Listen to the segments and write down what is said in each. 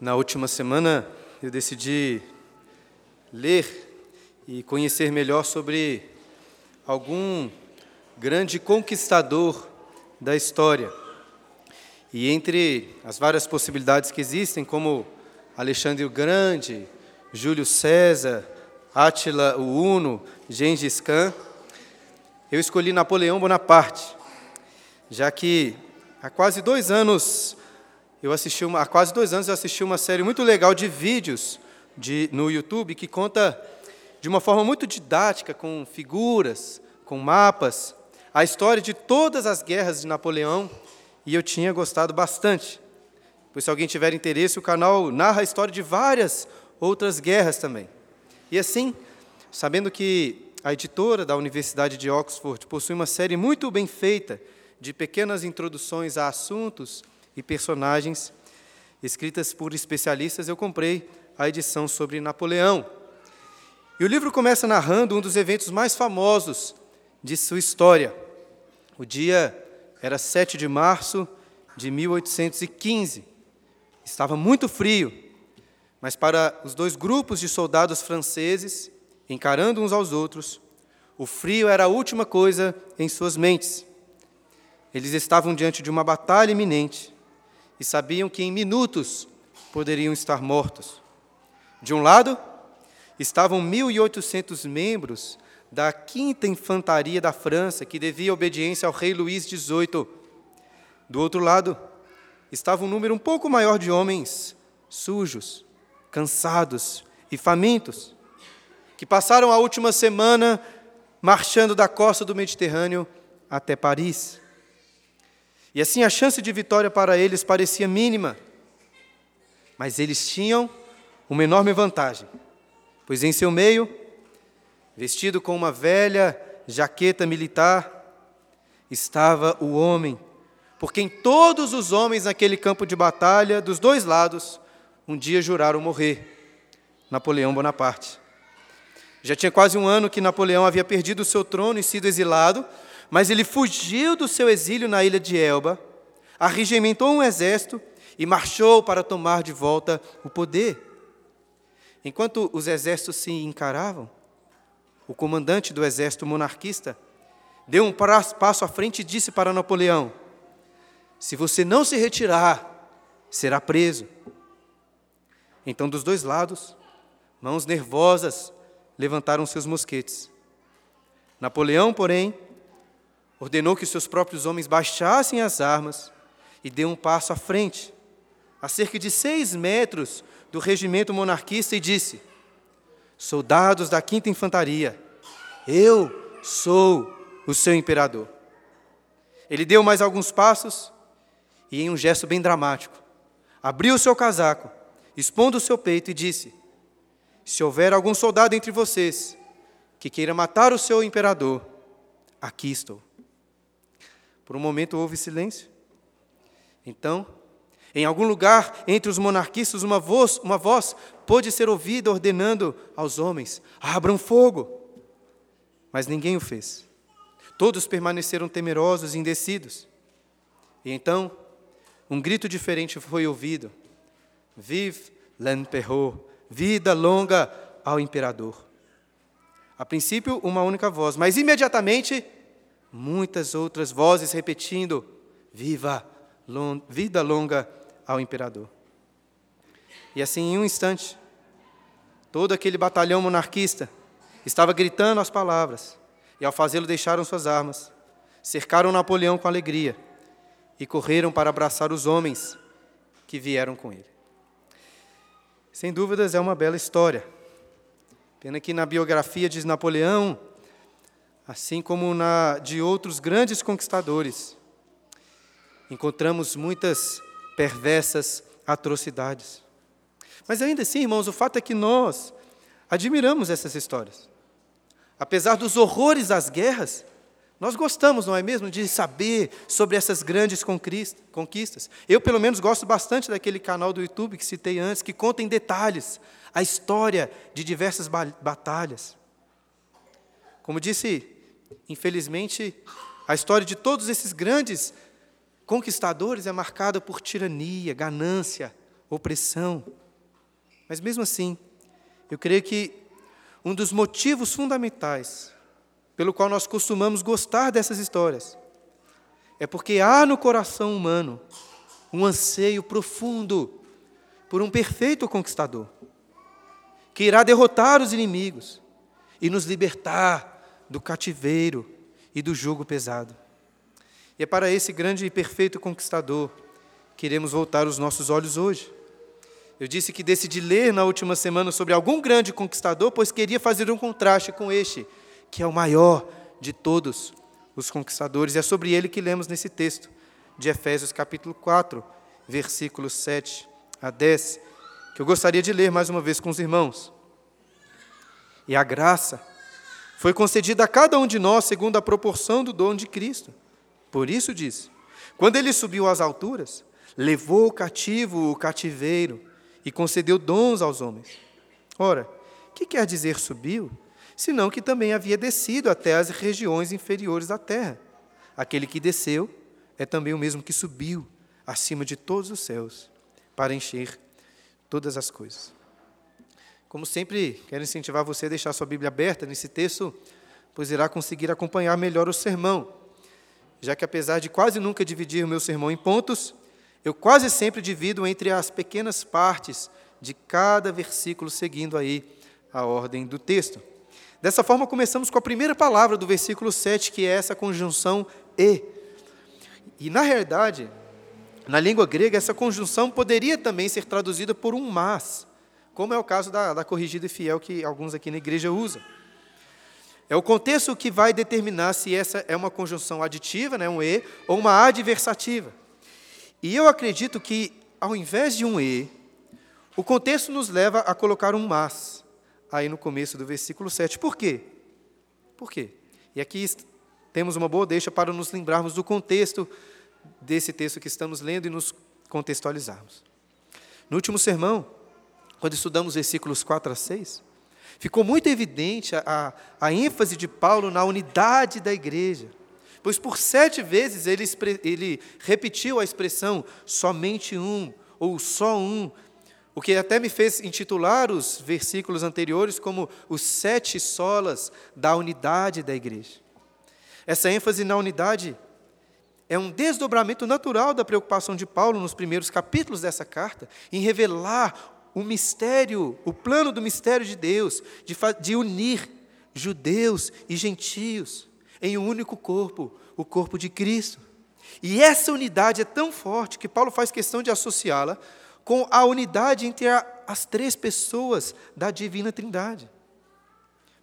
Na última semana eu decidi ler e conhecer melhor sobre algum grande conquistador da história. E entre as várias possibilidades que existem, como Alexandre o Grande, Júlio César, Átila o Uno, Gengis Khan, eu escolhi Napoleão Bonaparte, já que há quase dois anos eu assisti uma, há quase dois anos eu assisti uma série muito legal de vídeos de, no YouTube que conta de uma forma muito didática, com figuras, com mapas, a história de todas as guerras de Napoleão e eu tinha gostado bastante. Pois se alguém tiver interesse, o canal narra a história de várias outras guerras também. E assim, sabendo que a editora da Universidade de Oxford possui uma série muito bem feita de pequenas introduções a assuntos e personagens escritas por especialistas, eu comprei a edição sobre Napoleão. E o livro começa narrando um dos eventos mais famosos de sua história. O dia era 7 de março de 1815. Estava muito frio, mas para os dois grupos de soldados franceses, encarando uns aos outros, o frio era a última coisa em suas mentes. Eles estavam diante de uma batalha iminente e sabiam que em minutos poderiam estar mortos. De um lado, estavam 1.800 membros da quinta infantaria da França, que devia obediência ao rei Luís XVIII. Do outro lado, estava um número um pouco maior de homens sujos, cansados e famintos, que passaram a última semana marchando da costa do Mediterrâneo até Paris. E assim a chance de vitória para eles parecia mínima. Mas eles tinham uma enorme vantagem, pois em seu meio, vestido com uma velha jaqueta militar, estava o homem, por quem todos os homens naquele campo de batalha, dos dois lados, um dia juraram morrer: Napoleão Bonaparte. Já tinha quase um ano que Napoleão havia perdido o seu trono e sido exilado, mas ele fugiu do seu exílio na ilha de Elba, arregimentou um exército e marchou para tomar de volta o poder. Enquanto os exércitos se encaravam, o comandante do exército monarquista deu um passo à frente e disse para Napoleão: Se você não se retirar, será preso. Então, dos dois lados, mãos nervosas levantaram seus mosquetes. Napoleão, porém, ordenou que seus próprios homens baixassem as armas e deu um passo à frente, a cerca de seis metros do regimento monarquista, e disse: Soldados da quinta infantaria, eu sou o seu imperador. Ele deu mais alguns passos e, em um gesto bem dramático, abriu o seu casaco, expondo o seu peito, e disse: Se houver algum soldado entre vocês que queira matar o seu imperador, aqui estou. Por um momento houve silêncio. Então, em algum lugar entre os monarquistas, uma voz, uma voz pôde ser ouvida ordenando aos homens: abram fogo. Mas ninguém o fez. Todos permaneceram temerosos e indecidos. E então, um grito diferente foi ouvido: Vive l'empereur, vida longa ao imperador. A princípio, uma única voz, mas imediatamente muitas outras vozes repetindo: Viva, long, vida longa ao imperador. E assim, em um instante, todo aquele batalhão monarquista estava gritando as palavras, e ao fazê-lo deixaram suas armas, cercaram Napoleão com alegria e correram para abraçar os homens que vieram com ele. Sem dúvidas, é uma bela história. Pena que na biografia de Napoleão assim como na de outros grandes conquistadores, encontramos muitas perversas atrocidades. Mas ainda assim, irmãos, o fato é que nós admiramos essas histórias. Apesar dos horrores das guerras, nós gostamos, não é mesmo, de saber sobre essas grandes conquistas. Eu, pelo menos, gosto bastante daquele canal do YouTube que citei antes, que conta em detalhes a história de diversas batalhas. Como disse Infelizmente, a história de todos esses grandes conquistadores é marcada por tirania, ganância, opressão. Mas mesmo assim, eu creio que um dos motivos fundamentais pelo qual nós costumamos gostar dessas histórias é porque há no coração humano um anseio profundo por um perfeito conquistador, que irá derrotar os inimigos e nos libertar do cativeiro e do jugo pesado. E é para esse grande e perfeito conquistador que iremos voltar os nossos olhos hoje. Eu disse que decidi ler na última semana sobre algum grande conquistador, pois queria fazer um contraste com este, que é o maior de todos os conquistadores. E é sobre ele que lemos nesse texto de Efésios, capítulo 4, versículos 7 a 10, que eu gostaria de ler mais uma vez com os irmãos. E a graça foi concedida a cada um de nós segundo a proporção do dom de Cristo. Por isso diz: quando ele subiu às alturas, levou o cativo o cativeiro e concedeu dons aos homens. Ora, que quer dizer subiu? Senão que também havia descido até as regiões inferiores da terra. Aquele que desceu é também o mesmo que subiu acima de todos os céus para encher todas as coisas. Como sempre, quero incentivar você a deixar sua Bíblia aberta nesse texto, pois irá conseguir acompanhar melhor o sermão. Já que, apesar de quase nunca dividir o meu sermão em pontos, eu quase sempre divido entre as pequenas partes de cada versículo, seguindo aí a ordem do texto. Dessa forma, começamos com a primeira palavra do versículo 7, que é essa conjunção e. E, na realidade, na língua grega, essa conjunção poderia também ser traduzida por um mas, como é o caso da, da corrigida e fiel que alguns aqui na igreja usam. É o contexto que vai determinar se essa é uma conjunção aditiva, né, um e, ou uma adversativa. E eu acredito que, ao invés de um e, o contexto nos leva a colocar um mas aí no começo do versículo 7. Por quê? Por quê? E aqui temos uma boa deixa para nos lembrarmos do contexto desse texto que estamos lendo e nos contextualizarmos. No último sermão, quando estudamos versículos 4 a 6, ficou muito evidente a, a, ênfase de Paulo na unidade da igreja. Pois por sete vezes ele, ele repetiu a expressão somente um, ou só um, o que até me fez intitular os versículos anteriores como os sete solas da unidade da igreja. Essa ênfase na unidade é um desdobramento natural da preocupação de Paulo nos primeiros capítulos dessa carta, em revelar o mistério, o plano do mistério de Deus, de, de unir judeus e gentios em um único corpo, o corpo de Cristo. E essa unidade é tão forte que Paulo faz questão de associá-la com a unidade entre a, as três pessoas da divina Trindade.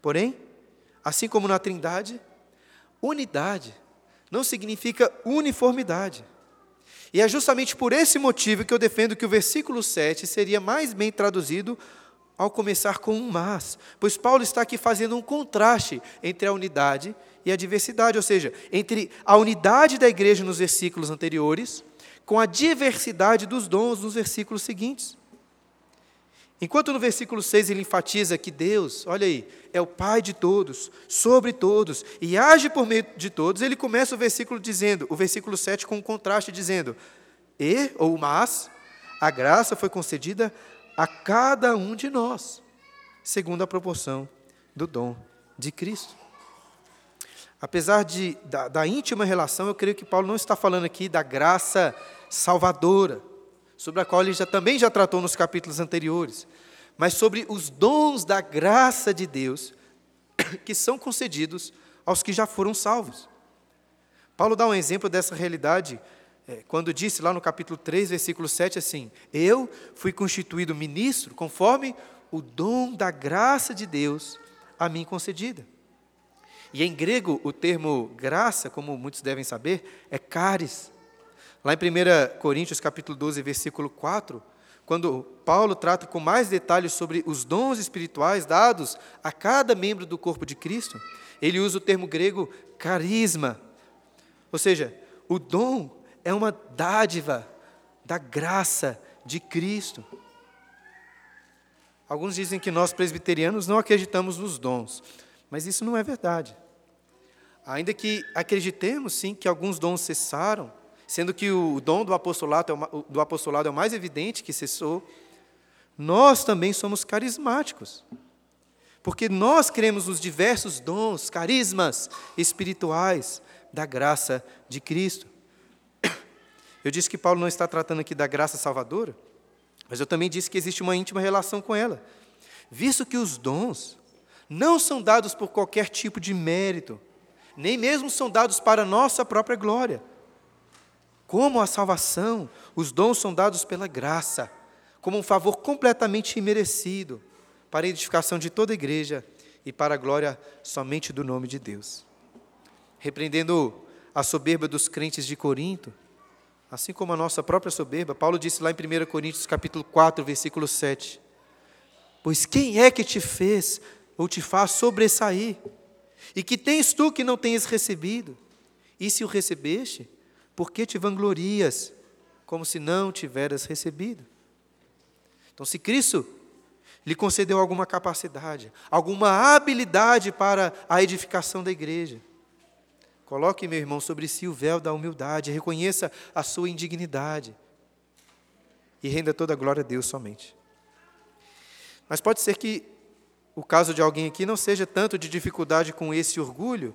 Porém, assim como na Trindade, unidade não significa uniformidade. E é justamente por esse motivo que eu defendo que o versículo 7 seria mais bem traduzido ao começar com um mas, pois Paulo está aqui fazendo um contraste entre a unidade e a diversidade, ou seja, entre a unidade da igreja nos versículos anteriores com a diversidade dos dons nos versículos seguintes. Enquanto no versículo 6 ele enfatiza que Deus, olha aí, é o Pai de todos, sobre todos e age por meio de todos, ele começa o versículo dizendo, o versículo 7 com um contraste dizendo: "E ou mas a graça foi concedida a cada um de nós, segundo a proporção do dom de Cristo." Apesar de, da, da íntima relação, eu creio que Paulo não está falando aqui da graça salvadora, sobre a qual ele já, também já tratou nos capítulos anteriores, mas sobre os dons da graça de Deus que são concedidos aos que já foram salvos. Paulo dá um exemplo dessa realidade é, quando disse lá no capítulo 3, versículo 7, assim: Eu fui constituído ministro conforme o dom da graça de Deus a mim concedida. E em grego, o termo graça, como muitos devem saber, é caris, Lá em 1 Coríntios capítulo 12, versículo 4, quando Paulo trata com mais detalhes sobre os dons espirituais dados a cada membro do corpo de Cristo, ele usa o termo grego carisma. Ou seja, o dom é uma dádiva da graça de Cristo. Alguns dizem que nós presbiterianos não acreditamos nos dons, mas isso não é verdade. Ainda que acreditemos sim que alguns dons cessaram, sendo que o dom do apostolado, é do apostolado é o mais evidente que cessou, nós também somos carismáticos. Porque nós cremos nos diversos dons, carismas espirituais da graça de Cristo. Eu disse que Paulo não está tratando aqui da graça salvadora, mas eu também disse que existe uma íntima relação com ela. Visto que os dons não são dados por qualquer tipo de mérito, nem mesmo são dados para nossa própria glória. Como a salvação, os dons são dados pela graça, como um favor completamente imerecido, para a edificação de toda a igreja e para a glória somente do nome de Deus. Repreendendo a soberba dos crentes de Corinto, assim como a nossa própria soberba, Paulo disse lá em 1 Coríntios capítulo 4, versículo 7, Pois quem é que te fez ou te faz sobressair? E que tens tu que não tens recebido? E se o recebeste, por que te vanglorias, como se não tiveras recebido? Então, se Cristo lhe concedeu alguma capacidade, alguma habilidade para a edificação da igreja, coloque, meu irmão, sobre si o véu da humildade, reconheça a sua indignidade e renda toda a glória a Deus somente. Mas pode ser que o caso de alguém aqui não seja tanto de dificuldade com esse orgulho,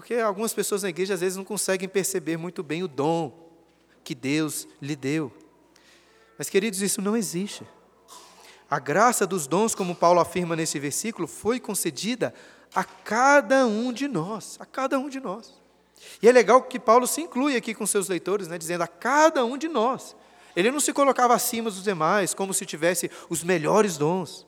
porque algumas pessoas na igreja às vezes não conseguem perceber muito bem o dom que Deus lhe deu. Mas, queridos, isso não existe. A graça dos dons, como Paulo afirma nesse versículo, foi concedida a cada um de nós, a cada um de nós. E é legal que Paulo se inclui aqui com seus leitores, né, dizendo a cada um de nós. Ele não se colocava acima dos demais, como se tivesse os melhores dons.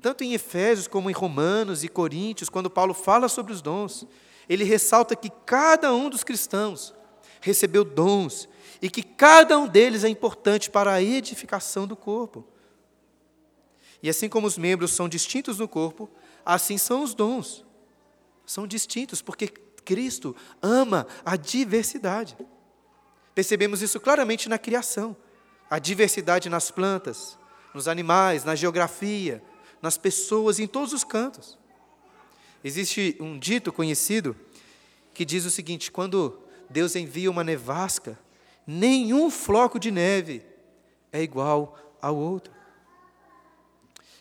Tanto em Efésios como em Romanos e Coríntios, quando Paulo fala sobre os dons, ele ressalta que cada um dos cristãos recebeu dons e que cada um deles é importante para a edificação do corpo. E assim como os membros são distintos no corpo, assim são os dons. São distintos, porque Cristo ama a diversidade. Percebemos isso claramente na criação. A diversidade nas plantas, nos animais, na geografia, nas pessoas, em todos os cantos. Existe um dito conhecido que diz o seguinte: quando Deus envia uma nevasca, nenhum floco de neve é igual ao outro.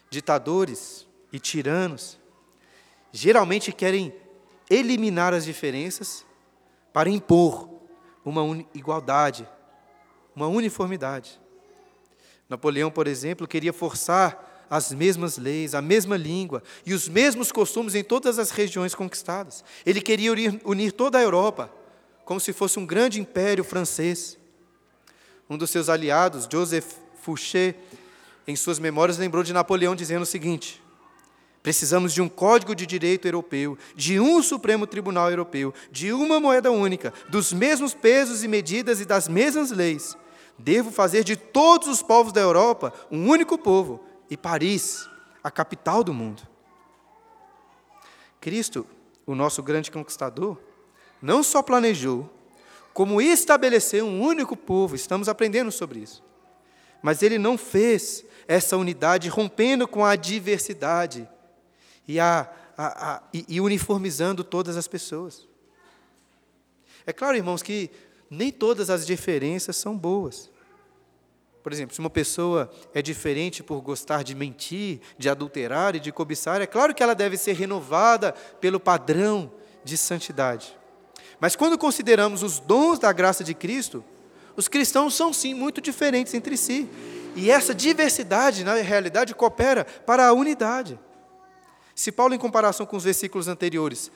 Ditadores e tiranos geralmente querem eliminar as diferenças para impor uma igualdade, uma uniformidade. Napoleão, por exemplo, queria forçar as mesmas leis, a mesma língua e os mesmos costumes em todas as regiões conquistadas. Ele queria unir, toda a Europa, como se fosse um grande império francês. Um dos seus aliados, Joseph Fouché, em suas memórias, lembrou de Napoleão dizendo o seguinte: Precisamos de um código de direito europeu, de um Supremo Tribunal Europeu, de uma moeda única, dos mesmos pesos e medidas e das mesmas leis. Devo fazer de todos os povos da Europa um único povo, e Paris, a capital do mundo. Cristo, o nosso grande conquistador, não só planejou, como estabeleceu um único povo, estamos aprendendo sobre isso. Mas ele não fez essa unidade rompendo com a diversidade e, a, a, a, e, e uniformizando todas as pessoas. É claro, irmãos, que nem todas as diferenças são boas. Por exemplo, se uma pessoa é diferente por gostar de mentir, de adulterar e de cobiçar, é claro que ela deve ser renovada pelo padrão de santidade. Mas quando consideramos os dons da graça de Cristo, os cristãos são sim muito diferentes entre si. E essa diversidade, na realidade, coopera para a unidade. Se Paulo, em comparação com os versículos anteriores,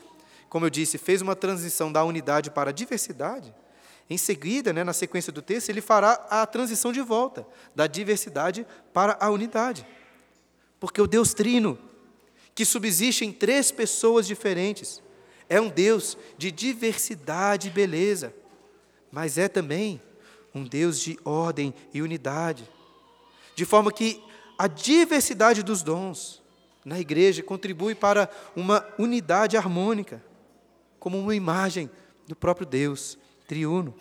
como eu disse, fez uma transição da unidade para a diversidade, em seguida, né, na sequência do texto, ele fará a transição de volta da diversidade para a unidade. Porque o Deus Trino, que subsiste em três pessoas diferentes, é um Deus de diversidade e beleza, mas é também um Deus de ordem e unidade. De forma que a diversidade dos dons na igreja contribui para uma unidade harmônica, como uma imagem do próprio Deus triuno.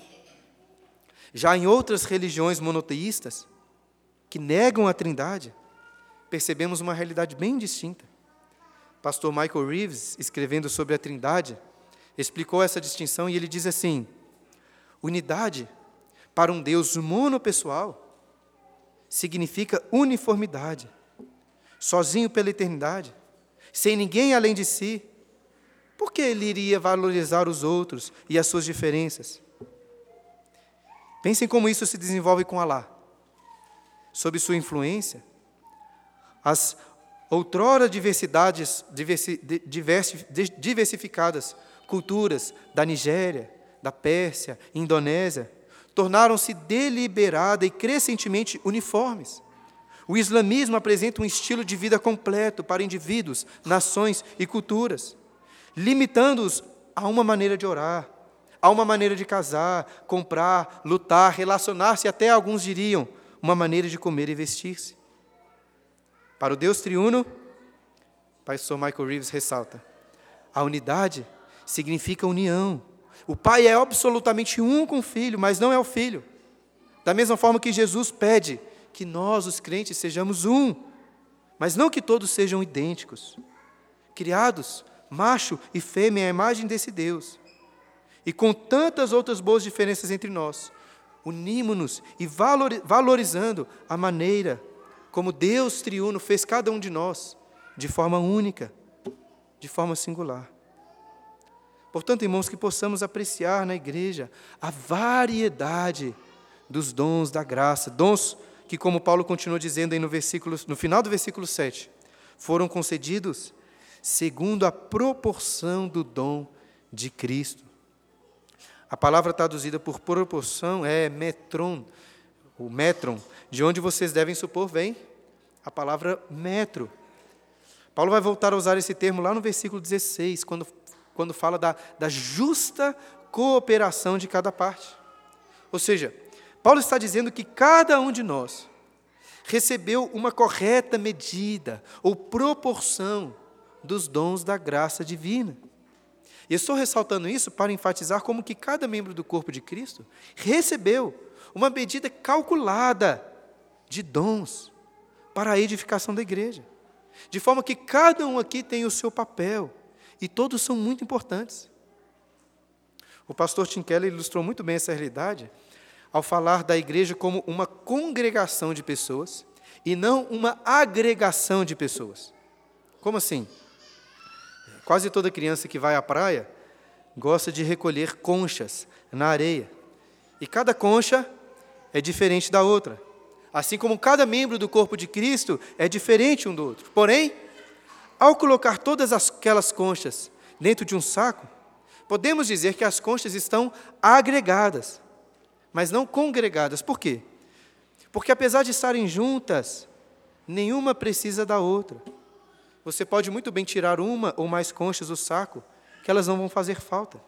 Já em outras religiões monoteístas, que negam a Trindade, percebemos uma realidade bem distinta. Pastor Michael Reeves, escrevendo sobre a Trindade, explicou essa distinção e ele diz assim: Unidade, para um Deus monopessoal, significa uniformidade, sozinho pela eternidade, sem ninguém além de si. Por que ele iria valorizar os outros e as suas diferenças? Pensem como isso se desenvolve com Alá. Sob sua influência, as outrora diversidades diversi, diversi, diversificadas culturas da Nigéria, da Pérsia, Indonésia, tornaram-se deliberada e crescentemente uniformes. O islamismo apresenta um estilo de vida completo para indivíduos, nações e culturas, limitando-os a uma maneira de orar, a uma maneira de casar, comprar, lutar, relacionar-se, até alguns diriam, uma maneira de comer e vestir-se. Para o Deus triuno, pastor Michael Reeves ressalta: a unidade significa união. O pai é absolutamente um com o filho, mas não é o filho. Da mesma forma que Jesus pede que nós, os crentes, sejamos um, mas não que todos sejam idênticos. Criados, macho e fêmea, à imagem desse Deus. E com tantas outras boas diferenças entre nós, unimos-nos e valorizando a maneira como Deus triuno fez cada um de nós, de forma única, de forma singular. Portanto, irmãos, que possamos apreciar na igreja a variedade dos dons da graça, dons que, como Paulo continua dizendo aí no, versículo, no final do versículo 7, foram concedidos segundo a proporção do dom de Cristo. A palavra traduzida por proporção é metron, o metron, de onde vocês devem supor vem a palavra metro. Paulo vai voltar a usar esse termo lá no versículo 16, quando, quando fala da, da justa cooperação de cada parte. Ou seja, Paulo está dizendo que cada um de nós recebeu uma correta medida ou proporção dos dons da graça divina. E estou ressaltando isso para enfatizar como que cada membro do corpo de Cristo recebeu uma medida calculada de dons para a edificação da igreja. De forma que cada um aqui tem o seu papel e todos são muito importantes. O pastor Tim Keller ilustrou muito bem essa realidade ao falar da igreja como uma congregação de pessoas e não uma agregação de pessoas. Como assim? Quase toda criança que vai à praia gosta de recolher conchas na areia. E cada concha é diferente da outra. Assim como cada membro do corpo de Cristo é diferente um do outro. Porém, ao colocar todas aquelas conchas dentro de um saco, podemos dizer que as conchas estão agregadas, mas não congregadas. Por quê? Porque apesar de estarem juntas, nenhuma precisa da outra. Você pode muito bem tirar uma ou mais conchas do saco, que elas não vão fazer falta.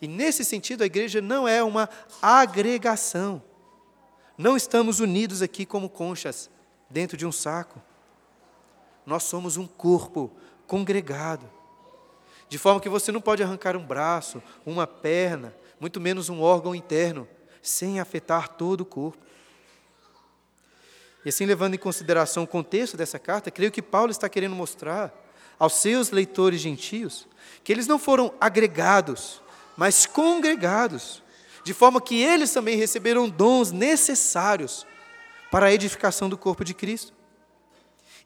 E nesse sentido, a igreja não é uma agregação. Não estamos unidos aqui como conchas dentro de um saco. Nós somos um corpo congregado. De forma que você não pode arrancar um braço, uma perna, muito menos um órgão interno, sem afetar todo o corpo. E assim, levando em consideração o contexto dessa carta, creio que Paulo está querendo mostrar aos seus leitores gentios que eles não foram agregados, mas congregados, de forma que eles também receberam dons necessários para a edificação do corpo de Cristo.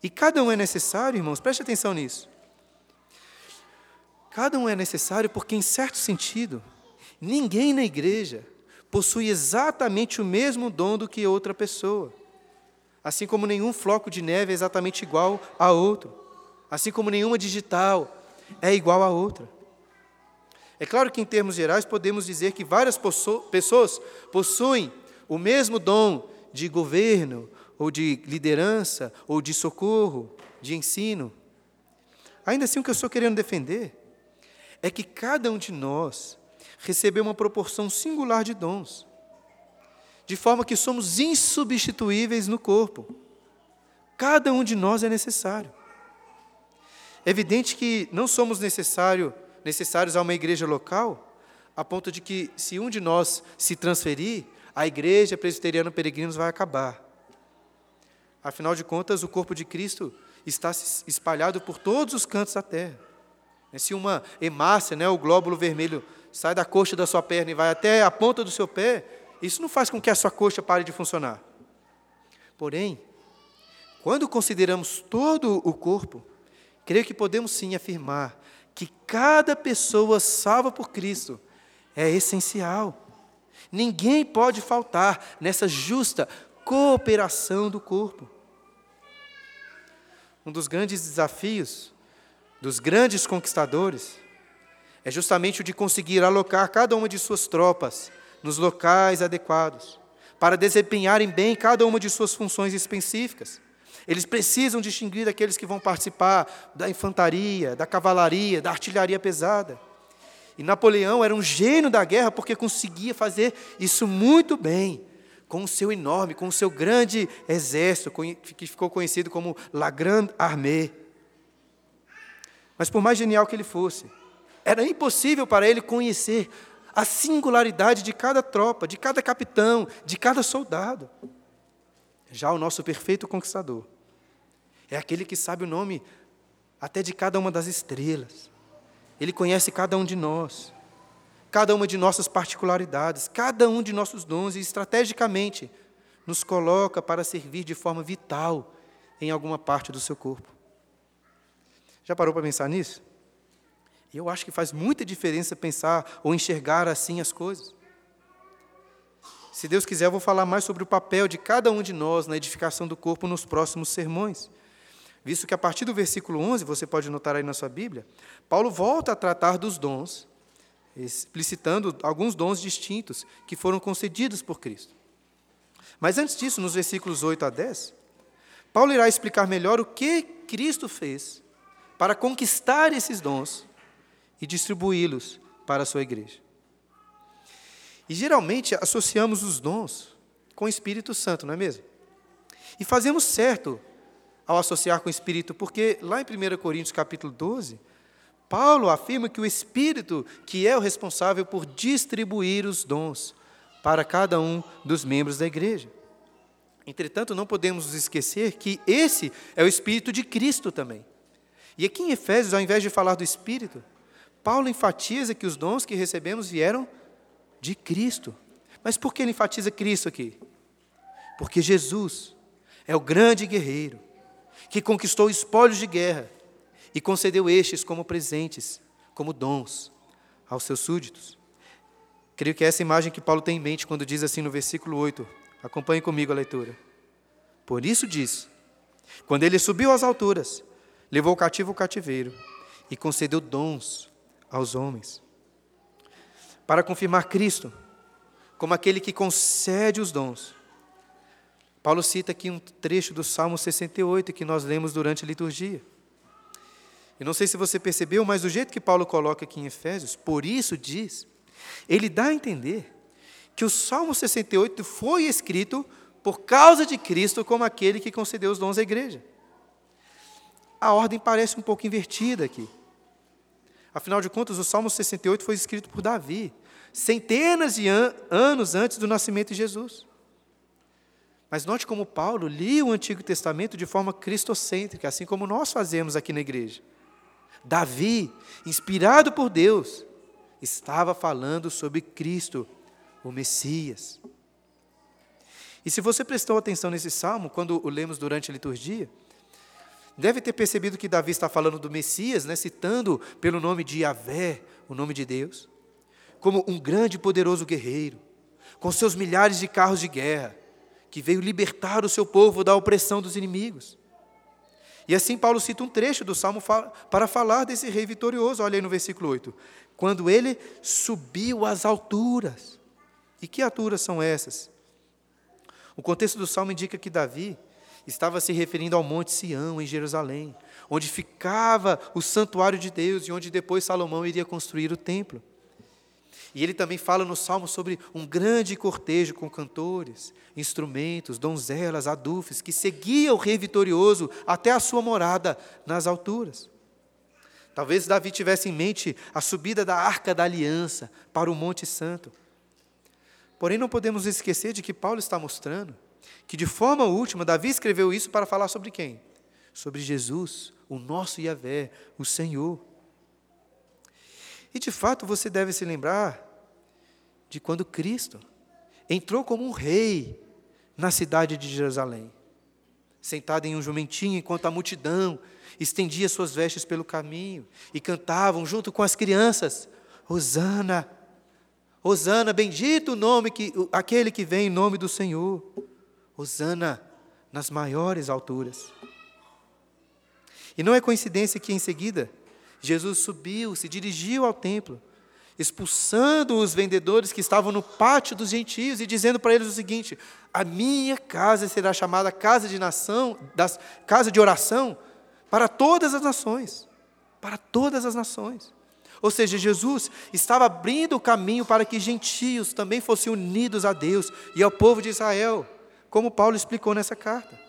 E cada um é necessário, irmãos, preste atenção nisso. Cada um é necessário porque, em certo sentido, ninguém na igreja possui exatamente o mesmo dom do que outra pessoa assim como nenhum floco de neve é exatamente igual a outro, assim como nenhuma digital é igual a outra. É claro que, em termos gerais, podemos dizer que várias pessoas possuem o mesmo dom de governo, ou de liderança, ou de socorro, de ensino. Ainda assim, o que eu estou querendo defender é que cada um de nós recebeu uma proporção singular de dons de forma que somos insubstituíveis no corpo. Cada um de nós é necessário. É evidente que não somos necessário, necessários a uma igreja local, a ponto de que, se um de nós se transferir, a igreja presbiteriana peregrinos vai acabar. Afinal de contas, o corpo de Cristo está espalhado por todos os cantos da terra. Se uma hemácia, né, o glóbulo vermelho, sai da coxa da sua perna e vai até a ponta do seu pé, isso não faz com que a sua coxa pare de funcionar. Porém, quando consideramos todo o corpo, creio que podemos sim afirmar que cada pessoa salva por Cristo é essencial. Ninguém pode faltar nessa justa cooperação do corpo. Um dos grandes desafios dos grandes conquistadores é justamente o de conseguir alocar cada uma de suas tropas nos locais adequados, para desempenharem bem cada uma de suas funções específicas. Eles precisam distinguir aqueles que vão participar da infantaria, da cavalaria, da artilharia pesada. E Napoleão era um gênio da guerra porque conseguia fazer isso muito bem, com o seu enorme, com o seu grande exército, que ficou conhecido como La Grande Armée. Mas por mais genial que ele fosse, era impossível para ele conhecer a singularidade de cada tropa, de cada capitão, de cada soldado. Já o nosso perfeito conquistador é aquele que sabe o nome até de cada uma das estrelas. Ele conhece cada um de nós, cada uma de nossas particularidades, cada um de nossos dons e estrategicamente nos coloca para servir de forma vital em alguma parte do seu corpo. Já parou para pensar nisso? Eu acho que faz muita diferença pensar ou enxergar assim as coisas. Se Deus quiser, eu vou falar mais sobre o papel de cada um de nós na edificação do corpo nos próximos sermões. Visto que a partir do versículo 11, você pode notar aí na sua Bíblia, Paulo volta a tratar dos dons, explicitando alguns dons distintos que foram concedidos por Cristo. Mas antes disso, nos versículos 8 a 10, Paulo irá explicar melhor o que Cristo fez para conquistar esses dons e distribuí-los para a sua igreja. E geralmente associamos os dons com o Espírito Santo, não é mesmo? E fazemos certo ao associar com o Espírito, porque lá em 1 Coríntios capítulo 12, Paulo afirma que o Espírito que é o responsável por distribuir os dons para cada um dos membros da igreja. Entretanto, não podemos nos esquecer que esse é o Espírito de Cristo também. E aqui em Efésios, ao invés de falar do Espírito, Paulo enfatiza que os dons que recebemos vieram de Cristo. Mas por que ele enfatiza Cristo aqui? Porque Jesus é o grande guerreiro que conquistou espólios de guerra e concedeu estes como presentes, como dons aos seus súditos. Creio que é essa imagem que Paulo tem em mente quando diz assim no versículo 8. Acompanhe comigo a leitura. Por isso diz: quando ele subiu às alturas, levou o cativo o cativeiro e concedeu dons aos homens. Para confirmar Cristo como aquele que concede os dons. Paulo cita aqui um trecho do Salmo 68 que nós lemos durante a liturgia. Eu não sei se você percebeu, mas o jeito que Paulo coloca aqui em Efésios, por isso diz, ele dá a entender que o Salmo 68 foi escrito por causa de Cristo como aquele que concedeu os dons à igreja. A ordem parece um pouco invertida aqui. Afinal de contas, o Salmo 68 foi escrito por Davi, centenas de an anos antes do nascimento de Jesus. Mas note como Paulo lia o Antigo Testamento de forma cristocêntrica, assim como nós fazemos aqui na igreja. Davi, inspirado por Deus, estava falando sobre Cristo, o Messias. E se você prestou atenção nesse salmo, quando o lemos durante a liturgia, deve ter percebido que Davi está falando do Messias, né, citando pelo nome de Yahvé, o nome de Deus, como um grande e poderoso guerreiro, com seus milhares de carros de guerra, que veio libertar o seu povo da opressão dos inimigos. E assim Paulo cita um trecho do Salmo para falar desse rei vitorioso, olha aí no versículo 8. Quando ele subiu às alturas. E que alturas são essas? O contexto do Salmo indica que Davi estava se referindo ao Monte Sião, em Jerusalém, onde ficava o santuário de Deus e onde depois Salomão iria construir o templo. E ele também fala no Salmo sobre um grande cortejo com cantores, instrumentos, donzelas, adufes, que seguia o rei vitorioso até a sua morada nas alturas. Talvez Davi tivesse em mente a subida da arca da aliança para o Monte Santo. Porém, não podemos esquecer de que Paulo está mostrando que de forma última Davi escreveu isso para falar sobre quem? Sobre Jesus, o nosso Yahvé, o Senhor. E de fato você deve se lembrar de quando Cristo entrou como um rei na cidade de Jerusalém, sentado em um jumentinho, enquanto a multidão estendia suas vestes pelo caminho e cantavam junto com as crianças: Hosana, Hosana, bendito o nome que aquele que vem em nome do Senhor. Hosana nas maiores alturas. E não é coincidência que em seguida Jesus subiu, se dirigiu ao templo, expulsando os vendedores que estavam no pátio dos gentios e dizendo para eles o seguinte: A minha casa será chamada casa de nação, das, casa de oração para todas as nações, para todas as nações. Ou seja, Jesus estava abrindo o caminho para que gentios também fossem unidos a Deus e ao povo de Israel, como Paulo explicou nessa carta.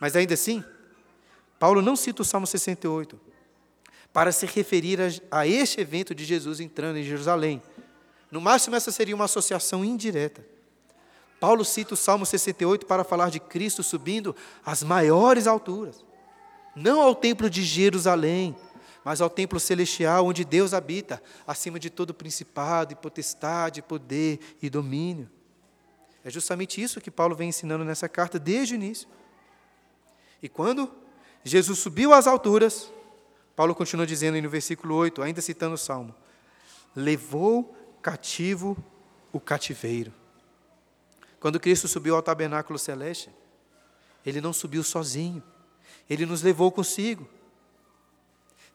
Mas ainda assim, Paulo não cita o Salmo 68 para se referir a, a este evento de Jesus entrando em Jerusalém. No máximo, essa seria uma associação indireta. Paulo cita o Salmo 68 para falar de Cristo subindo às maiores alturas, não ao templo de Jerusalém, mas ao templo celestial onde Deus habita, acima de todo principado e potestade, poder e domínio. É justamente isso que Paulo vem ensinando nessa carta desde o início. E quando Jesus subiu às alturas, Paulo continua dizendo no versículo 8, ainda citando o Salmo: levou cativo o cativeiro. Quando Cristo subiu ao tabernáculo celeste, ele não subiu sozinho, ele nos levou consigo.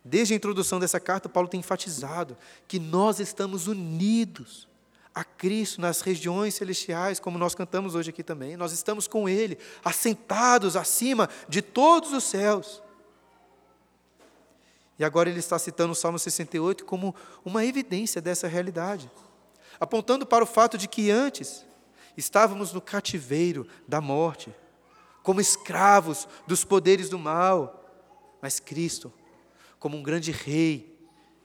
Desde a introdução dessa carta, Paulo tem enfatizado que nós estamos unidos a Cristo nas regiões celestiais, como nós cantamos hoje aqui também. Nós estamos com Ele, assentados acima de todos os céus. E agora ele está citando o Salmo 68 como uma evidência dessa realidade, apontando para o fato de que antes estávamos no cativeiro da morte, como escravos dos poderes do mal, mas Cristo, como um grande rei,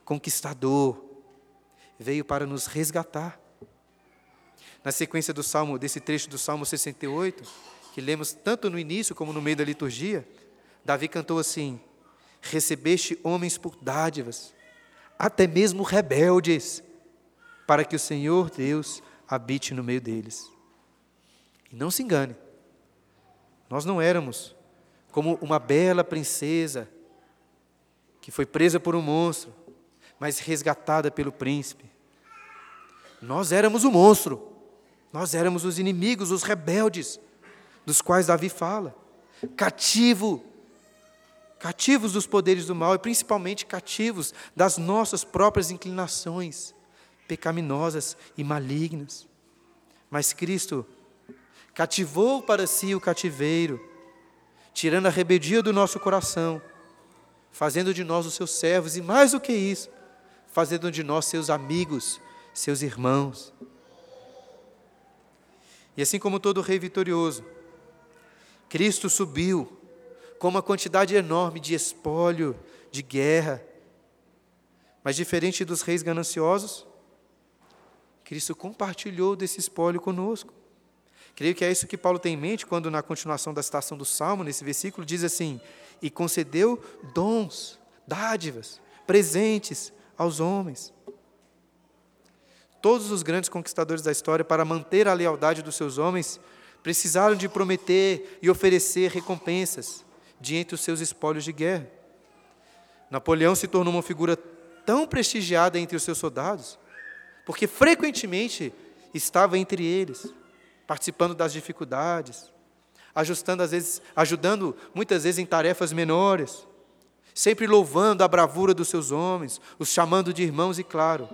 conquistador, veio para nos resgatar na sequência do salmo, desse trecho do Salmo 68, que lemos tanto no início como no meio da liturgia, Davi cantou assim: Recebeste homens por dádivas, até mesmo rebeldes, para que o Senhor Deus habite no meio deles. E não se engane, nós não éramos como uma bela princesa que foi presa por um monstro, mas resgatada pelo príncipe. Nós éramos o monstro, nós éramos os inimigos, os rebeldes, dos quais Davi fala. Cativo, cativos dos poderes do mal e principalmente cativos das nossas próprias inclinações pecaminosas e malignas. Mas Cristo cativou para si o cativeiro, tirando a rebeldia do nosso coração, fazendo de nós os seus servos e mais do que isso, fazendo de nós seus amigos, seus irmãos. E assim como todo rei vitorioso, Cristo subiu com uma quantidade enorme de espólio, de guerra. Mas diferente dos reis gananciosos, Cristo compartilhou desse espólio conosco. Creio que é isso que Paulo tem em mente quando, na continuação da citação do Salmo, nesse versículo, diz assim: E concedeu dons, dádivas, presentes aos homens. Todos os grandes conquistadores da história, para manter a lealdade dos seus homens, precisaram de prometer e oferecer recompensas diante os seus espólios de guerra. Napoleão se tornou uma figura tão prestigiada entre os seus soldados, porque frequentemente estava entre eles, participando das dificuldades, ajustando às vezes, ajudando muitas vezes em tarefas menores, sempre louvando a bravura dos seus homens, os chamando de irmãos e claro,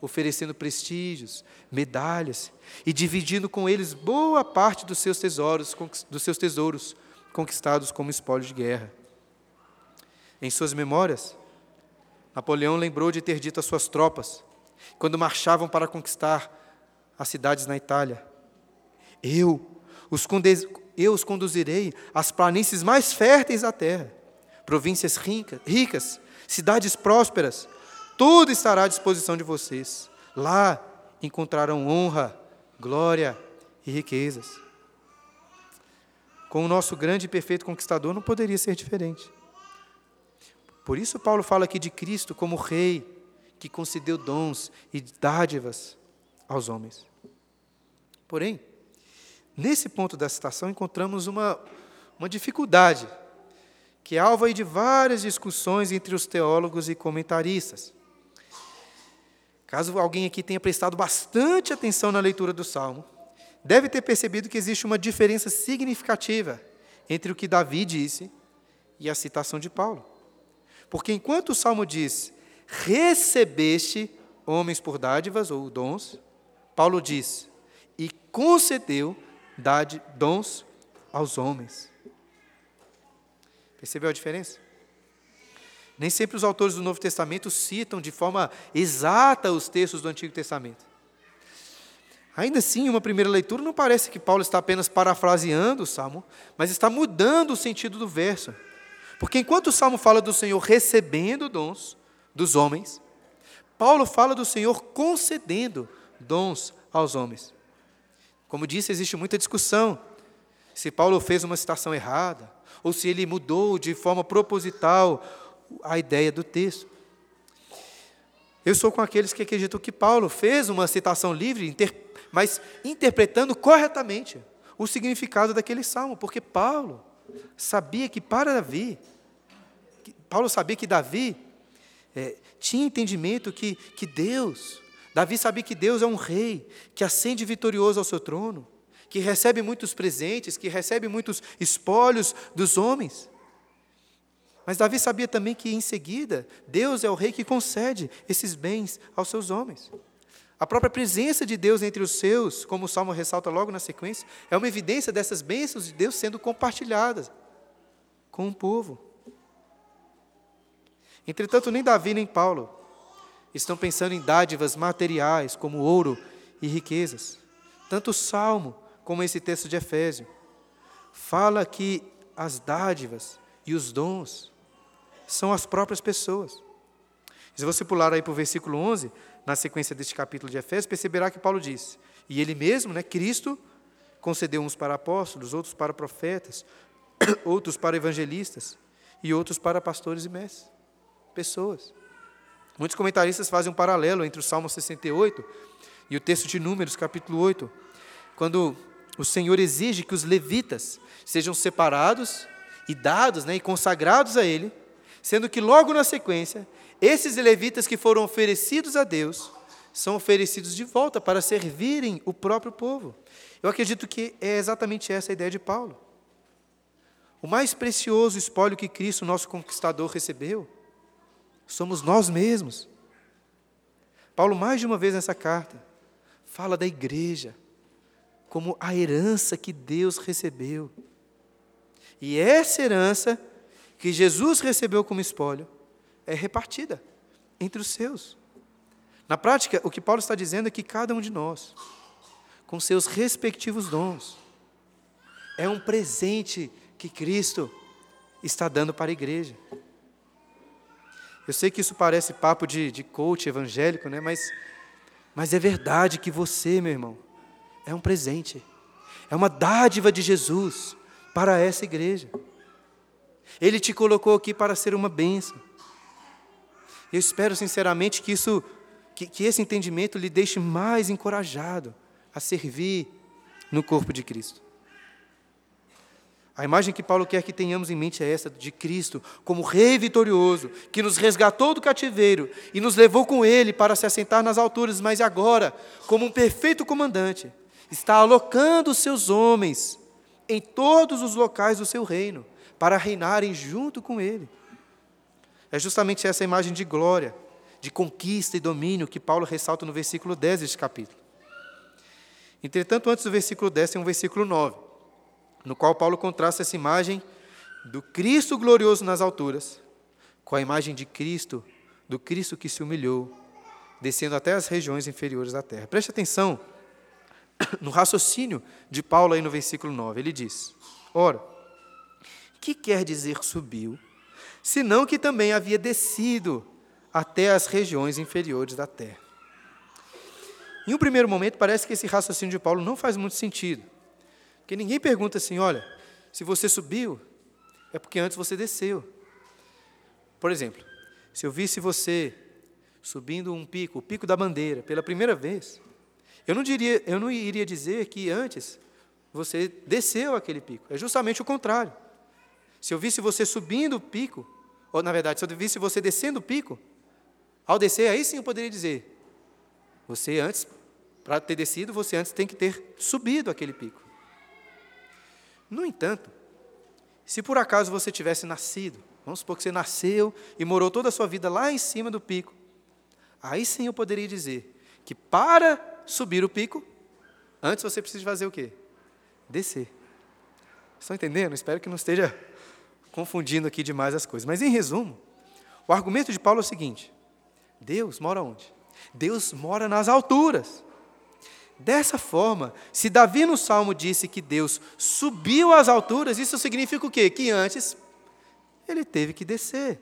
oferecendo prestígios, medalhas e dividindo com eles boa parte dos seus tesouros, dos seus tesouros conquistados como espólio de guerra. Em suas memórias, Napoleão lembrou de ter dito às suas tropas, quando marchavam para conquistar as cidades na Itália: Eu os, eu os conduzirei às planícies mais férteis da terra, províncias ricas, cidades prósperas, tudo estará à disposição de vocês. Lá encontrarão honra, glória e riquezas. Com o nosso grande e perfeito conquistador não poderia ser diferente. Por isso Paulo fala aqui de Cristo como rei, que concedeu dons e dádivas aos homens. Porém, nesse ponto da citação encontramos uma, uma dificuldade, que é alvo de várias discussões entre os teólogos e comentaristas. Caso alguém aqui tenha prestado bastante atenção na leitura do Salmo, deve ter percebido que existe uma diferença significativa entre o que Davi disse e a citação de Paulo. Porque enquanto o Salmo diz, recebeste homens por dádivas ou dons, Paulo diz, e concedeu dons aos homens. Percebeu a diferença? Nem sempre os autores do Novo Testamento citam de forma exata os textos do Antigo Testamento. Ainda assim, uma primeira leitura não parece que Paulo está apenas parafraseando o salmo, mas está mudando o sentido do verso. Porque enquanto o salmo fala do Senhor recebendo dons dos homens, Paulo fala do Senhor concedendo dons aos homens. Como disse, existe muita discussão se Paulo fez uma citação errada ou se ele mudou de forma proposital a ideia do texto. Eu sou com aqueles que acreditam que Paulo fez uma citação livre, mas interpretando corretamente o significado daquele salmo, porque Paulo sabia que para Davi, Paulo sabia que Davi é, tinha entendimento que, que Deus, Davi sabia que Deus é um rei que ascende vitorioso ao seu trono, que recebe muitos presentes, que recebe muitos espólios dos homens. Mas Davi sabia também que, em seguida, Deus é o rei que concede esses bens aos seus homens. A própria presença de Deus entre os seus, como o Salmo ressalta logo na sequência, é uma evidência dessas bênçãos de Deus sendo compartilhadas com o povo. Entretanto, nem Davi nem Paulo estão pensando em dádivas materiais, como ouro e riquezas. Tanto o Salmo como esse texto de Efésio fala que as dádivas e os dons são as próprias pessoas. Se você pular aí para o versículo 11, na sequência deste capítulo de Efésios, perceberá que Paulo diz: E ele mesmo, né, Cristo, concedeu uns para apóstolos, outros para profetas, outros para evangelistas e outros para pastores e mestres. Pessoas. Muitos comentaristas fazem um paralelo entre o Salmo 68 e o texto de Números, capítulo 8, quando o Senhor exige que os levitas sejam separados e dados né, e consagrados a Ele sendo que logo na sequência, esses levitas que foram oferecidos a Deus são oferecidos de volta para servirem o próprio povo. Eu acredito que é exatamente essa a ideia de Paulo. O mais precioso espólio que Cristo, nosso conquistador, recebeu somos nós mesmos. Paulo, mais de uma vez nessa carta, fala da igreja como a herança que Deus recebeu. E essa herança que Jesus recebeu como espólio é repartida entre os seus. Na prática, o que Paulo está dizendo é que cada um de nós, com seus respectivos dons, é um presente que Cristo está dando para a igreja. Eu sei que isso parece papo de, de coach evangélico, né? mas, mas é verdade que você, meu irmão, é um presente, é uma dádiva de Jesus para essa igreja. Ele te colocou aqui para ser uma bênção. Eu espero sinceramente que isso, que, que esse entendimento lhe deixe mais encorajado a servir no corpo de Cristo. A imagem que Paulo quer que tenhamos em mente é essa de Cristo como Rei vitorioso, que nos resgatou do cativeiro e nos levou com Ele para se assentar nas alturas, mas agora, como um perfeito comandante, está alocando os seus homens em todos os locais do seu reino para reinarem junto com Ele. É justamente essa imagem de glória, de conquista e domínio que Paulo ressalta no versículo 10 deste capítulo. Entretanto, antes do versículo 10 tem um versículo 9, no qual Paulo contrasta essa imagem do Cristo glorioso nas alturas com a imagem de Cristo, do Cristo que se humilhou, descendo até as regiões inferiores da terra. Preste atenção no raciocínio de Paulo aí no versículo 9. Ele diz: Ora, que quer dizer subiu? Senão que também havia descido até as regiões inferiores da terra. Em um primeiro momento, parece que esse raciocínio de Paulo não faz muito sentido. Porque ninguém pergunta assim: olha, se você subiu, é porque antes você desceu. Por exemplo, se eu visse você subindo um pico, o pico da bandeira, pela primeira vez, eu não, diria, eu não iria dizer que antes você desceu aquele pico. É justamente o contrário. Se eu visse você subindo o pico, ou na verdade, se eu visse você descendo o pico, ao descer, aí sim eu poderia dizer: você antes, para ter descido, você antes tem que ter subido aquele pico. No entanto, se por acaso você tivesse nascido, vamos supor que você nasceu e morou toda a sua vida lá em cima do pico, aí sim eu poderia dizer que para subir o pico, antes você precisa fazer o quê? Descer. Estão entendendo? Espero que não esteja confundindo aqui demais as coisas. Mas, em resumo, o argumento de Paulo é o seguinte: Deus mora onde? Deus mora nas alturas. Dessa forma, se Davi no Salmo disse que Deus subiu às alturas, isso significa o quê? Que antes ele teve que descer.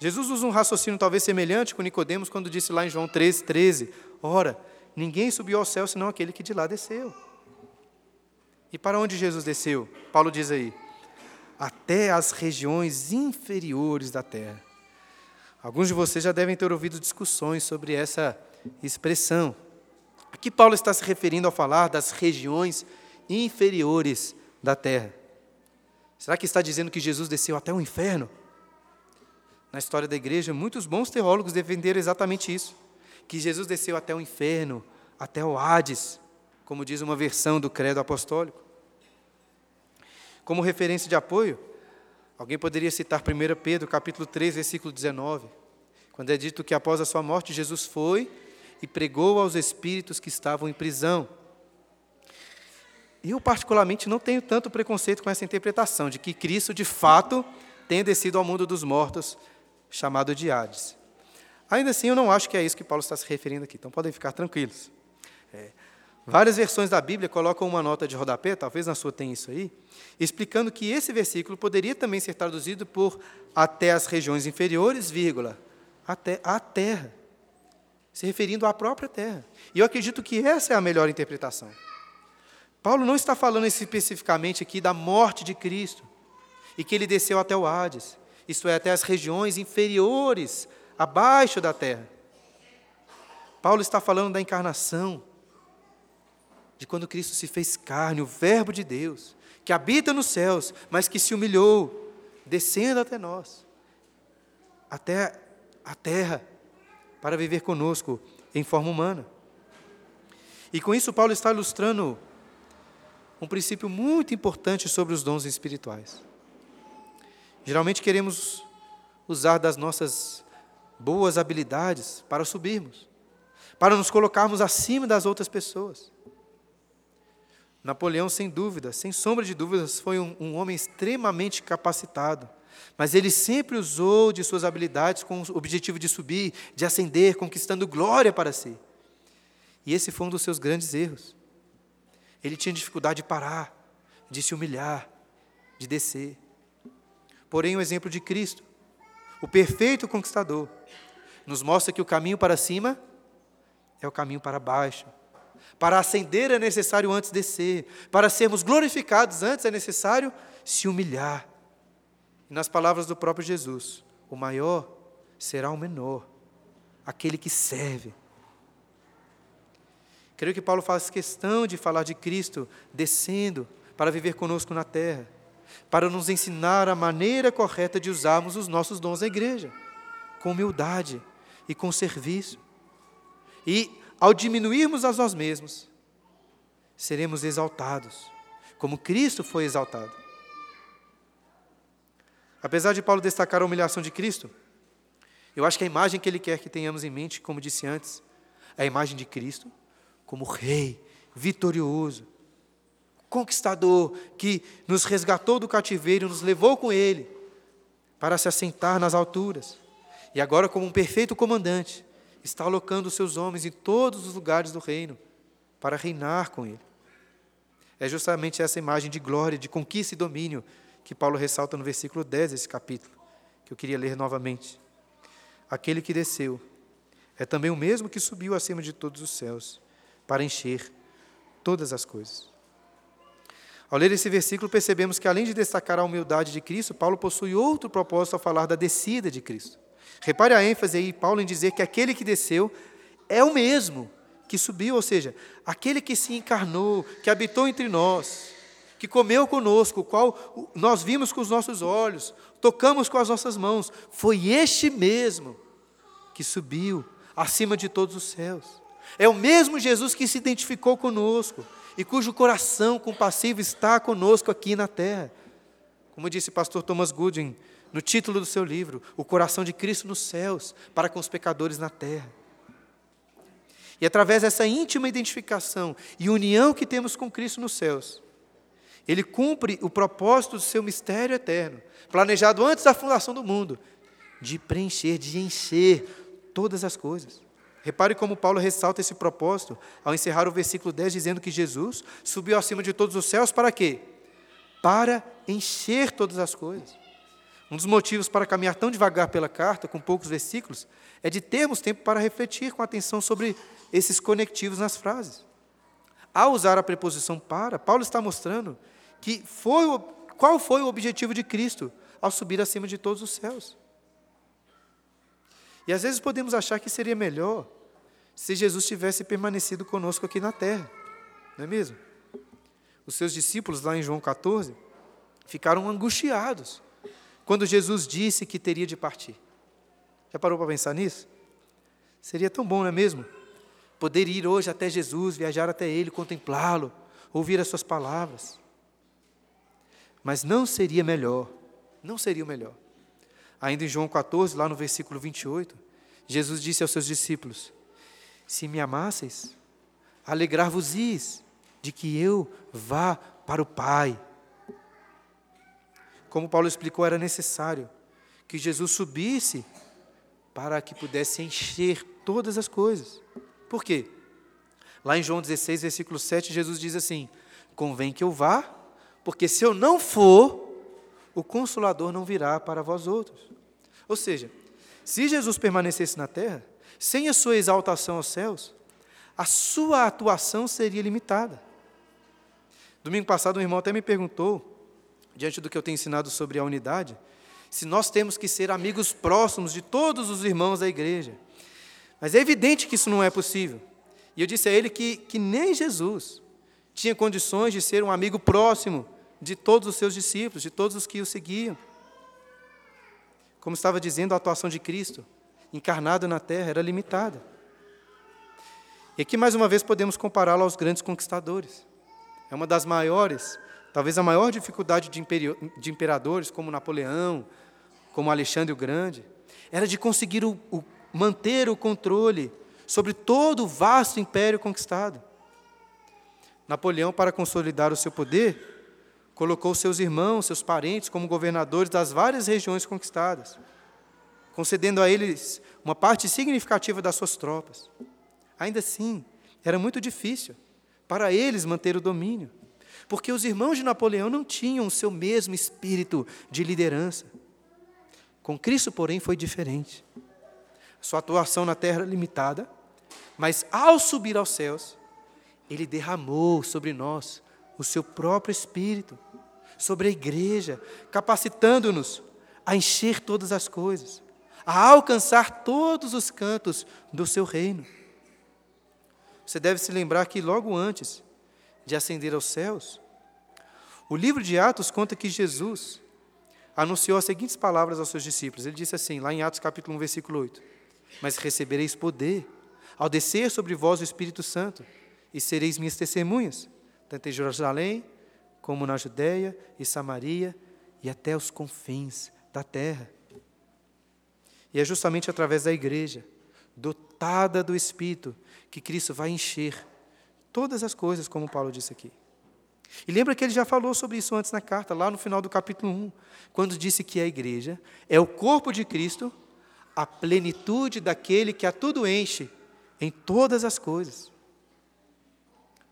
Jesus usa um raciocínio talvez semelhante com Nicodemos quando disse lá em João 13, 13: Ora, ninguém subiu ao céu senão aquele que de lá desceu. E para onde Jesus desceu? Paulo diz aí: até as regiões inferiores da terra. Alguns de vocês já devem ter ouvido discussões sobre essa expressão. Aqui Paulo está se referindo ao falar das regiões inferiores da terra. Será que está dizendo que Jesus desceu até o inferno? Na história da igreja, muitos bons teólogos defenderam exatamente isso: que Jesus desceu até o inferno, até o Hades, como diz uma versão do credo apostólico. Como referência de apoio, alguém poderia citar 1 Pedro, capítulo 3, versículo 19, quando é dito que após a sua morte Jesus foi e pregou aos espíritos que estavam em prisão. Eu, particularmente, não tenho tanto preconceito com essa interpretação de que Cristo, de fato, tenha descido ao mundo dos mortos, chamado de Hades. Ainda assim, eu não acho que é isso que Paulo está se referindo aqui, então podem ficar tranquilos. É, Várias versões da Bíblia colocam uma nota de rodapé, talvez na sua tenha isso aí, explicando que esse versículo poderia também ser traduzido por até as regiões inferiores, vírgula, até a terra, se referindo à própria terra. E eu acredito que essa é a melhor interpretação. Paulo não está falando especificamente aqui da morte de Cristo e que ele desceu até o Hades, isto é, até as regiões inferiores, abaixo da terra. Paulo está falando da encarnação de quando Cristo se fez carne, o Verbo de Deus, que habita nos céus, mas que se humilhou, descendo até nós, até a terra, para viver conosco em forma humana. E com isso, Paulo está ilustrando um princípio muito importante sobre os dons espirituais. Geralmente queremos usar das nossas boas habilidades para subirmos, para nos colocarmos acima das outras pessoas. Napoleão, sem dúvida, sem sombra de dúvidas, foi um, um, homem extremamente capacitado. Mas ele sempre usou de suas habilidades com o objetivo de subir, de ascender, conquistando glória para si. E esse foi um dos seus grandes erros. Ele tinha dificuldade de parar, de se humilhar, de descer. Porém, o exemplo de Cristo, o perfeito conquistador, nos mostra que o caminho para cima é o caminho para baixo para ascender é necessário antes descer. Para sermos glorificados antes é necessário se humilhar. E nas palavras do próprio Jesus, o maior será o menor, aquele que serve. Creio que Paulo faz questão de falar de Cristo descendo para viver conosco na terra, para nos ensinar a maneira correta de usarmos os nossos dons na igreja, com humildade e com serviço. E ao diminuirmos a nós mesmos, seremos exaltados, como Cristo foi exaltado. Apesar de Paulo destacar a humilhação de Cristo, eu acho que a imagem que ele quer que tenhamos em mente, como disse antes, é a imagem de Cristo como Rei, vitorioso, conquistador, que nos resgatou do cativeiro, nos levou com Ele para se assentar nas alturas, e agora, como um perfeito comandante, está alocando seus homens em todos os lugares do reino para reinar com ele. É justamente essa imagem de glória, de conquista e domínio que Paulo ressalta no versículo 10 desse capítulo, que eu queria ler novamente. Aquele que desceu é também o mesmo que subiu acima de todos os céus para encher todas as coisas. Ao ler esse versículo, percebemos que, além de destacar a humildade de Cristo, Paulo possui outro propósito ao falar da descida de Cristo. Repare a ênfase aí, Paulo, em dizer que aquele que desceu é o mesmo que subiu, ou seja, aquele que se encarnou, que habitou entre nós, que comeu conosco, o qual nós vimos com os nossos olhos, tocamos com as nossas mãos, foi este mesmo que subiu acima de todos os céus. É o mesmo Jesus que se identificou conosco e cujo coração compassivo está conosco aqui na terra. Como disse o pastor Thomas Goodwin no título do seu livro, O Coração de Cristo nos céus, para com os pecadores na terra. E através dessa íntima identificação e união que temos com Cristo nos céus, ele cumpre o propósito do seu mistério eterno, planejado antes da fundação do mundo, de preencher, de encher todas as coisas. Repare como Paulo ressalta esse propósito ao encerrar o versículo 10 dizendo que Jesus subiu acima de todos os céus para quê? Para encher todas as coisas. Um dos motivos para caminhar tão devagar pela carta, com poucos versículos, é de termos tempo para refletir com atenção sobre esses conectivos nas frases. Ao usar a preposição para, Paulo está mostrando que foi o, qual foi o objetivo de Cristo ao subir acima de todos os céus. E às vezes podemos achar que seria melhor se Jesus tivesse permanecido conosco aqui na terra, não é mesmo? Os seus discípulos, lá em João 14, ficaram angustiados quando Jesus disse que teria de partir. Já parou para pensar nisso? Seria tão bom, não é mesmo? Poder ir hoje até Jesus, viajar até Ele, contemplá-lo, ouvir as Suas palavras. Mas não seria melhor, não seria o melhor. Ainda em João 14, lá no versículo 28, Jesus disse aos seus discípulos: Se me amasseis, alegrar-vos-is de que eu vá para o Pai. Como Paulo explicou, era necessário que Jesus subisse para que pudesse encher todas as coisas. Por quê? Lá em João 16, versículo 7, Jesus diz assim: Convém que eu vá, porque se eu não for, o consolador não virá para vós outros. Ou seja, se Jesus permanecesse na terra, sem a sua exaltação aos céus, a sua atuação seria limitada. Domingo passado, um irmão até me perguntou diante do que eu tenho ensinado sobre a unidade, se nós temos que ser amigos próximos de todos os irmãos da igreja. Mas é evidente que isso não é possível. E eu disse a ele que, que nem Jesus tinha condições de ser um amigo próximo de todos os seus discípulos, de todos os que o seguiam. Como estava dizendo, a atuação de Cristo, encarnado na terra, era limitada. E aqui, mais uma vez, podemos compará-lo aos grandes conquistadores. É uma das maiores Talvez a maior dificuldade de, de imperadores, como Napoleão, como Alexandre o Grande, era de conseguir o, o, manter o controle sobre todo o vasto império conquistado. Napoleão, para consolidar o seu poder, colocou seus irmãos, seus parentes, como governadores das várias regiões conquistadas, concedendo a eles uma parte significativa das suas tropas. Ainda assim, era muito difícil para eles manter o domínio porque os irmãos de Napoleão não tinham o seu mesmo espírito de liderança. Com Cristo, porém, foi diferente. Sua atuação na terra era limitada, mas ao subir aos céus, ele derramou sobre nós o seu próprio espírito, sobre a igreja, capacitando-nos a encher todas as coisas, a alcançar todos os cantos do seu reino. Você deve se lembrar que logo antes de ascender aos céus, o livro de Atos conta que Jesus anunciou as seguintes palavras aos seus discípulos. Ele disse assim, lá em Atos capítulo 1, versículo 8: Mas recebereis poder ao descer sobre vós o Espírito Santo, e sereis minhas testemunhas, tanto em Jerusalém, como na Judéia e Samaria, e até os confins da terra. E é justamente através da igreja, dotada do Espírito, que Cristo vai encher todas as coisas, como Paulo disse aqui. E lembra que ele já falou sobre isso antes na carta, lá no final do capítulo 1, quando disse que a igreja é o corpo de Cristo, a plenitude daquele que a tudo enche em todas as coisas.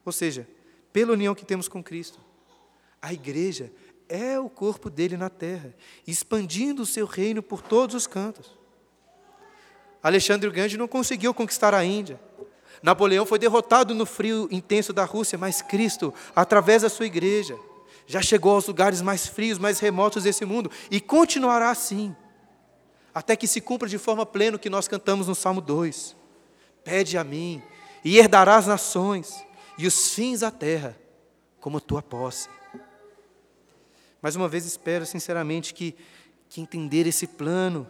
Ou seja, pela união que temos com Cristo, a igreja é o corpo dele na terra, expandindo o seu reino por todos os cantos. Alexandre o Grande não conseguiu conquistar a Índia, Napoleão foi derrotado no frio intenso da Rússia, mas Cristo, através da sua igreja, já chegou aos lugares mais frios, mais remotos desse mundo e continuará assim, até que se cumpra de forma plena o que nós cantamos no Salmo 2. Pede a mim, e herdarás nações, e os fins da terra, como tua posse. Mais uma vez, espero sinceramente que, que entender esse plano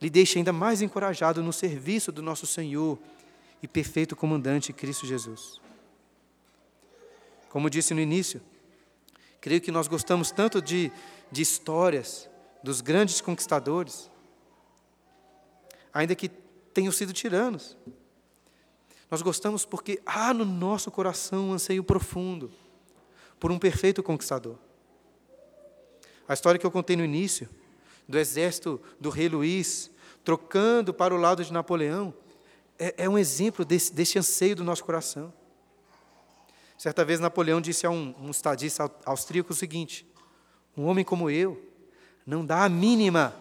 lhe deixe ainda mais encorajado no serviço do nosso Senhor e perfeito comandante Cristo Jesus. Como disse no início, creio que nós gostamos tanto de, de histórias dos grandes conquistadores, ainda que tenham sido tiranos. Nós gostamos porque há no nosso coração um anseio profundo por um perfeito conquistador. A história que eu contei no início, do exército do rei Luís, trocando para o lado de Napoleão, é, é um exemplo desse, desse anseio do nosso coração. Certa vez Napoleão disse a um, um estadista austríaco o seguinte: Um homem como eu não dá a mínima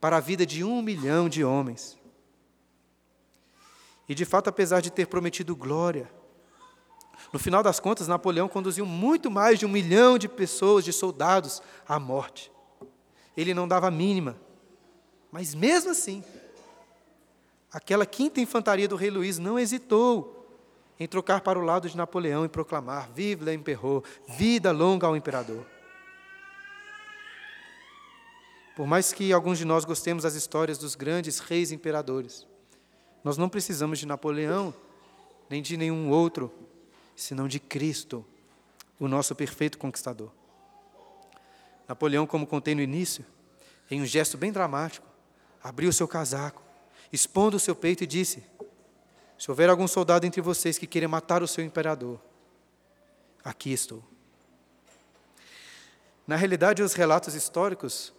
para a vida de um milhão de homens. E de fato, apesar de ter prometido glória, no final das contas, Napoleão conduziu muito mais de um milhão de pessoas, de soldados, à morte. Ele não dava a mínima. Mas mesmo assim, aquela quinta infantaria do rei Luís não hesitou em trocar para o lado de Napoleão e proclamar: Vive l'Empereur, vida longa ao imperador. Por mais que alguns de nós gostemos das histórias dos grandes reis imperadores, nós não precisamos de Napoleão, nem de nenhum outro, senão de Cristo, o nosso perfeito conquistador. Napoleão, como contei no início, em um gesto bem dramático, abriu seu casaco, expondo o seu peito e disse: Se houver algum soldado entre vocês que queira matar o seu imperador, aqui estou. Na realidade, os relatos históricos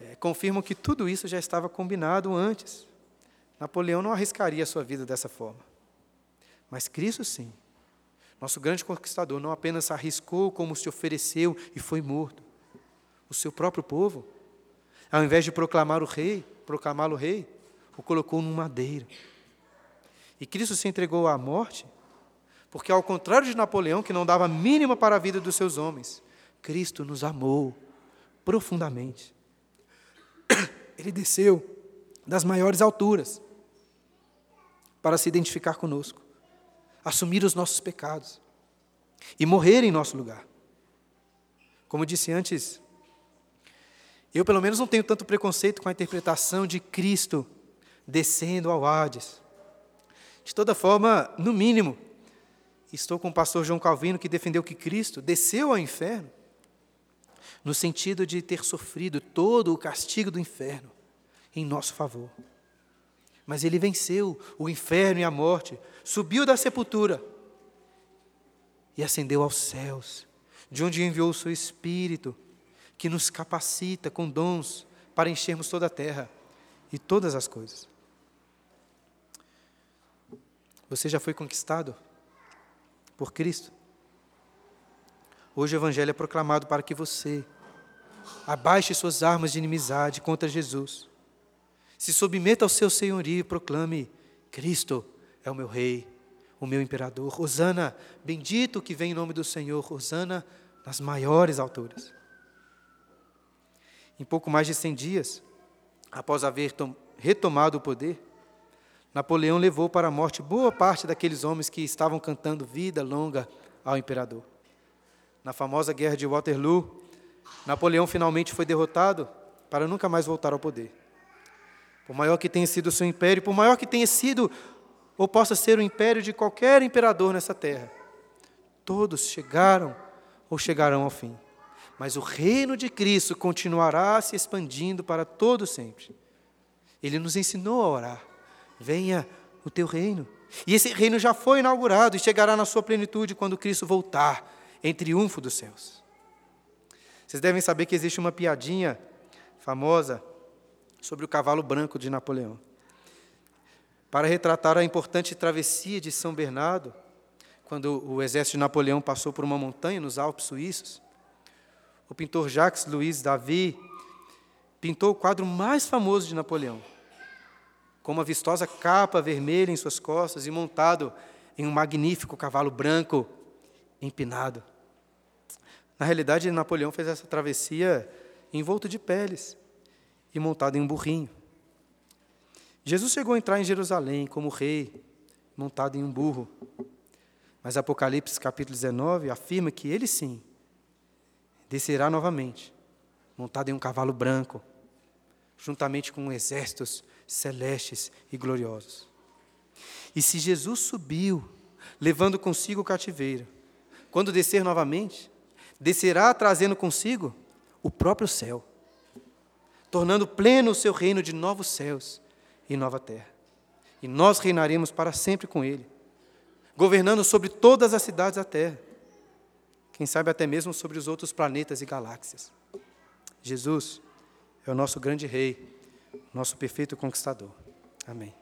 é, confirmam que tudo isso já estava combinado antes. Napoleão não arriscaria a sua vida dessa forma. Mas Cristo sim. Nosso grande conquistador não apenas arriscou, como se ofereceu e foi morto. O seu próprio povo, ao invés de proclamar o rei, proclamá-lo rei, o colocou num madeiro. E Cristo se entregou à morte, porque ao contrário de Napoleão, que não dava mínima para a vida dos seus homens, Cristo nos amou profundamente. Ele desceu das maiores alturas para se identificar conosco assumir os nossos pecados e morrer em nosso lugar. Como disse antes, eu pelo menos não tenho tanto preconceito com a interpretação de Cristo descendo ao Hades. De toda forma, no mínimo, estou com o pastor João Calvino que defendeu que Cristo desceu ao inferno no sentido de ter sofrido todo o castigo do inferno em nosso favor. Mas ele venceu o inferno e a morte, subiu da sepultura e ascendeu aos céus, de onde enviou o seu Espírito, que nos capacita com dons para enchermos toda a terra e todas as coisas. Você já foi conquistado por Cristo? Hoje o Evangelho é proclamado para que você abaixe suas armas de inimizade contra Jesus se submeta ao seu senhorio e proclame: Cristo é o meu rei, o meu imperador. Hosana, bendito que vem em nome do Senhor, Hosana nas maiores alturas. Em pouco mais de cem dias, após haver retomado o poder, Napoleão levou para a morte boa parte daqueles homens que estavam cantando vida longa ao imperador. Na famosa guerra de Waterloo, Napoleão finalmente foi derrotado para nunca mais voltar ao poder. Por maior que tenha sido o seu império, por maior que tenha sido ou possa ser o império de qualquer imperador nessa terra, todos chegaram ou chegarão ao fim. Mas o reino de Cristo continuará se expandindo para todo sempre. Ele nos ensinou a orar: venha o teu reino. E esse reino já foi inaugurado e chegará na sua plenitude quando Cristo voltar em triunfo dos céus. Vocês devem saber que existe uma piadinha famosa sobre o cavalo branco de Napoleão. Para retratar a importante travessia de São Bernardo, quando o exército de Napoleão passou por uma montanha nos Alpes suíços, o pintor Jacques Louis David pintou o quadro mais famoso de Napoleão, com uma vistosa capa vermelha em suas costas e montado em um magnífico cavalo branco empinado. Na realidade, Napoleão fez essa travessia envolto de peles, e montado em um burrinho. Jesus chegou a entrar em Jerusalém como rei, montado em um burro. Mas Apocalipse capítulo 19 afirma que ele sim descerá novamente, montado em um cavalo branco, juntamente com exércitos celestes e gloriosos. E se Jesus subiu, levando consigo o cativeiro, quando descer novamente, descerá trazendo consigo o próprio céu, tornando pleno o seu reino de novos céus e nova terra. E nós reinaremos para sempre com ele, governando sobre todas as cidades da terra, quem sabe até mesmo sobre os outros planetas e galáxias. Jesus é o nosso grande rei, nosso perfeito conquistador. Amém.